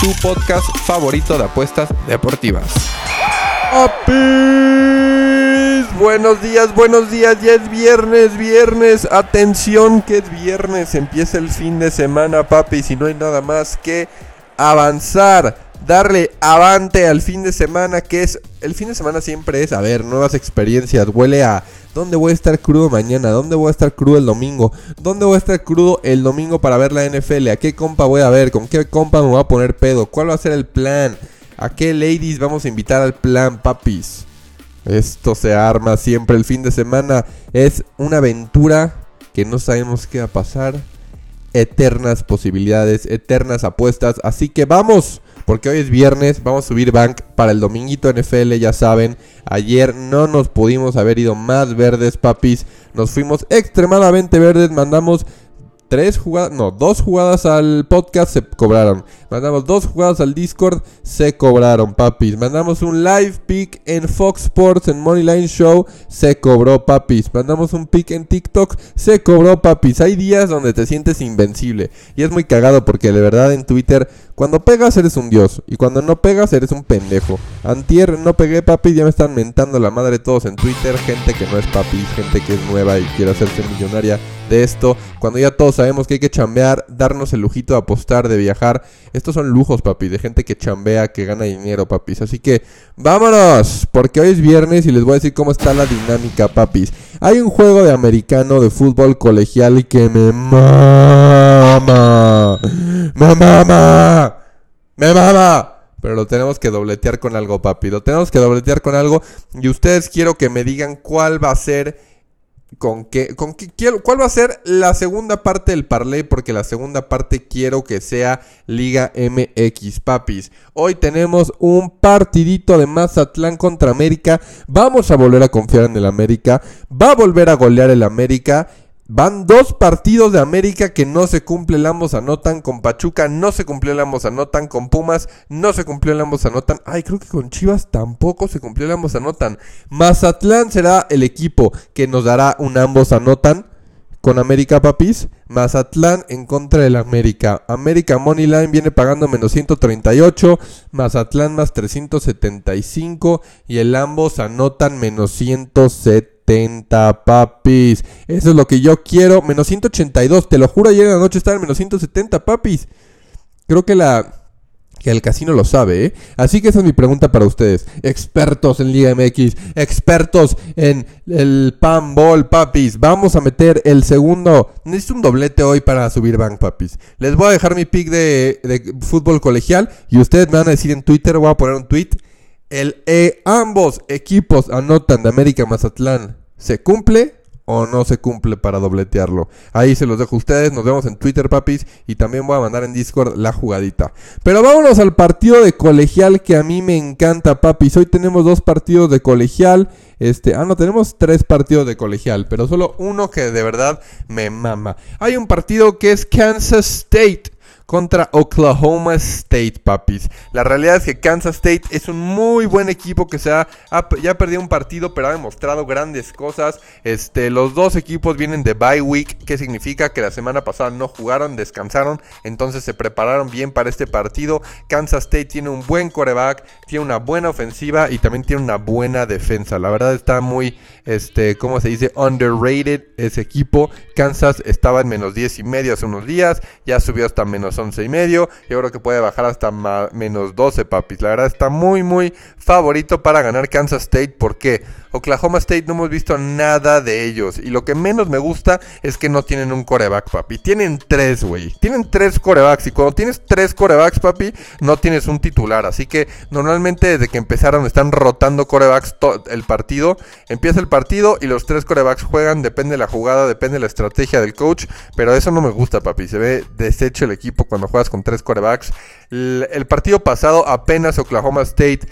tu podcast favorito de apuestas deportivas. ¡Apis! Buenos días, buenos días, ya es viernes, viernes, atención que es viernes, empieza el fin de semana, papi, si no hay nada más que avanzar, darle avante al fin de semana, que es, el fin de semana siempre es, a ver, nuevas experiencias, huele a ¿Dónde voy a estar crudo mañana? ¿Dónde voy a estar crudo el domingo? ¿Dónde voy a estar crudo el domingo para ver la NFL? ¿A qué compa voy a ver? ¿Con qué compa me voy a poner pedo? ¿Cuál va a ser el plan? ¿A qué ladies vamos a invitar al plan, papis? Esto se arma siempre el fin de semana. Es una aventura que no sabemos qué va a pasar. Eternas posibilidades, eternas apuestas. Así que vamos porque hoy es viernes, vamos a subir bank para el dominguito NFL, ya saben. Ayer no nos pudimos haber ido más verdes, papis. Nos fuimos extremadamente verdes, mandamos tres jugadas, no, dos jugadas al podcast se cobraron. Mandamos dos jugadas al Discord, se cobraron, papis. Mandamos un live pick en Fox Sports, en Moneyline Show, se cobró, papis. Mandamos un pick en TikTok, se cobró, papis. Hay días donde te sientes invencible. Y es muy cagado porque de verdad en Twitter, cuando pegas eres un dios. Y cuando no pegas eres un pendejo. Antier no pegué, papis, ya me están mentando la madre todos en Twitter. Gente que no es papis, gente que es nueva y quiere hacerse millonaria de esto. Cuando ya todos sabemos que hay que chambear, darnos el lujito de apostar, de viajar. Estos son lujos, papi, de gente que chambea, que gana dinero, papis. Así que vámonos, porque hoy es viernes y les voy a decir cómo está la dinámica, papis. Hay un juego de americano de fútbol colegial que me mama. Me mama. Me mama. Pero lo tenemos que dobletear con algo, papi. Lo tenemos que dobletear con algo. Y ustedes quiero que me digan cuál va a ser con qué, con qué cuál va a ser la segunda parte del parlay, porque la segunda parte quiero que sea Liga MX, papis. Hoy tenemos un partidito de Mazatlán contra América. Vamos a volver a confiar en el América. Va a volver a golear el América. Van dos partidos de América que no se cumple el ambos anotan. Con Pachuca no se cumplió el ambos anotan. Con Pumas no se cumplió el ambos anotan. Ay, creo que con Chivas tampoco se cumplió el ambos anotan. Mazatlán será el equipo que nos dará un ambos anotan. Con América Papis, Mazatlán en contra del América. América Moneyline viene pagando menos 138, Mazatlán más 375 y el ambos anotan menos 170. 170, papis. Eso es lo que yo quiero. Menos 182. Te lo juro, ayer en la noche estaba en menos 170, papis. Creo que la... Que el casino lo sabe, ¿eh? Así que esa es mi pregunta para ustedes. Expertos en Liga MX, expertos en el pan ball, papis. Vamos a meter el segundo. Necesito un doblete hoy para subir bank, papis. Les voy a dejar mi pick de, de fútbol colegial y ustedes me van a decir en Twitter, voy a poner un tweet el e, ambos equipos anotan de América Mazatlán. ¿Se cumple o no se cumple para dobletearlo? Ahí se los dejo a ustedes. Nos vemos en Twitter, papis. Y también voy a mandar en Discord la jugadita. Pero vámonos al partido de colegial que a mí me encanta, papis. Hoy tenemos dos partidos de colegial. Este, ah, no, tenemos tres partidos de colegial, pero solo uno que de verdad me mama. Hay un partido que es Kansas State contra Oklahoma State, papis. La realidad es que Kansas State es un muy buen equipo que se ha, ya perdido un partido, pero ha demostrado grandes cosas. Este, los dos equipos vienen de bye week, que significa que la semana pasada no jugaron, descansaron, entonces se prepararon bien para este partido. Kansas State tiene un buen coreback, tiene una buena ofensiva y también tiene una buena defensa. La verdad está muy, este, ¿cómo se dice? Underrated ese equipo. Kansas estaba en menos 10 y medio hace unos días, ya subió hasta menos 11 y medio. Yo creo que puede bajar hasta menos 12, papis. La verdad está muy, muy favorito para ganar Kansas State. ¿Por qué? Oklahoma State no hemos visto nada de ellos. Y lo que menos me gusta es que no tienen un coreback, papi. Tienen tres, güey. Tienen tres corebacks. Y cuando tienes tres corebacks, papi, no tienes un titular. Así que normalmente desde que empezaron están rotando corebacks el partido. Empieza el partido y los tres corebacks juegan. Depende de la jugada, depende de la estrategia del coach. Pero eso no me gusta, papi. Se ve deshecho el equipo cuando juegas con tres corebacks. El, el partido pasado apenas Oklahoma State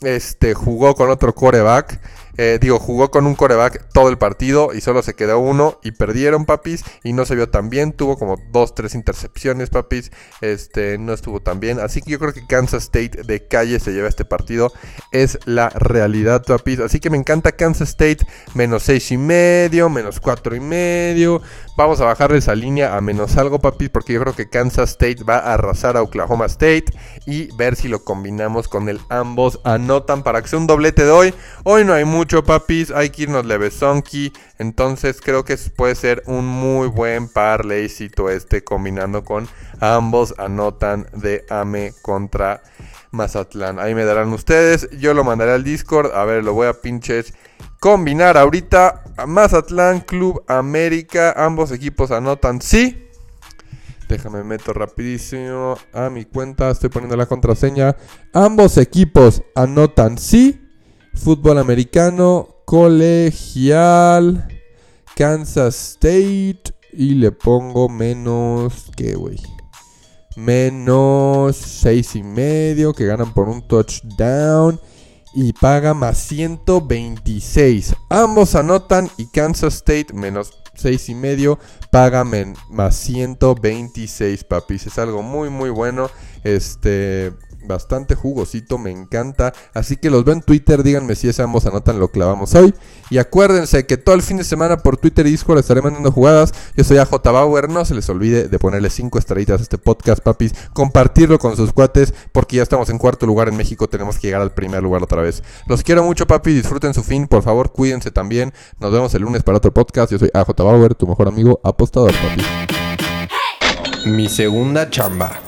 este, jugó con otro coreback. Eh, digo, jugó con un coreback todo el partido y solo se quedó uno y perdieron, papis. Y no se vio tan bien. Tuvo como dos, tres intercepciones, papis. Este, no estuvo tan bien. Así que yo creo que Kansas State de calle se lleva este partido. Es la realidad, papis. Así que me encanta Kansas State menos seis y medio, menos cuatro y medio. Vamos a bajarle esa línea a menos algo, papis, porque yo creo que Kansas State va a arrasar a Oklahoma State y ver si lo combinamos con el ambos anotan para que sea un doblete de hoy. Hoy no hay mucho papis. Hay que irnos levesonki. Entonces creo que puede ser un muy buen parlaycito este combinando con ambos anotan de AME contra Mazatlán. Ahí me darán ustedes. Yo lo mandaré al Discord. A ver, lo voy a pinches combinar ahorita. Mazatlán, Club América. Ambos equipos anotan sí. Déjame meto rapidísimo a mi cuenta. Estoy poniendo la contraseña. Ambos equipos anotan sí fútbol americano, colegial, Kansas State y le pongo menos, ¿qué, güey? Menos seis y medio que ganan por un touchdown y paga más 126. Ambos anotan y Kansas State menos seis y medio paga más 126, papis. Es algo muy muy bueno. Este bastante jugosito, me encanta. Así que los veo en Twitter, díganme si ese ambos anotan lo clavamos hoy. Y acuérdense que todo el fin de semana por Twitter y Discord estaré mandando jugadas. Yo soy AJ Bauer, no se les olvide de ponerle 5 estrellitas a este podcast, papis. Compartirlo con sus cuates, porque ya estamos en cuarto lugar en México, tenemos que llegar al primer lugar otra vez. Los quiero mucho, papi, disfruten su fin, por favor, cuídense también. Nos vemos el lunes para otro podcast. Yo soy AJ Bauer, tu mejor amigo apostador, papi. Mi segunda chamba.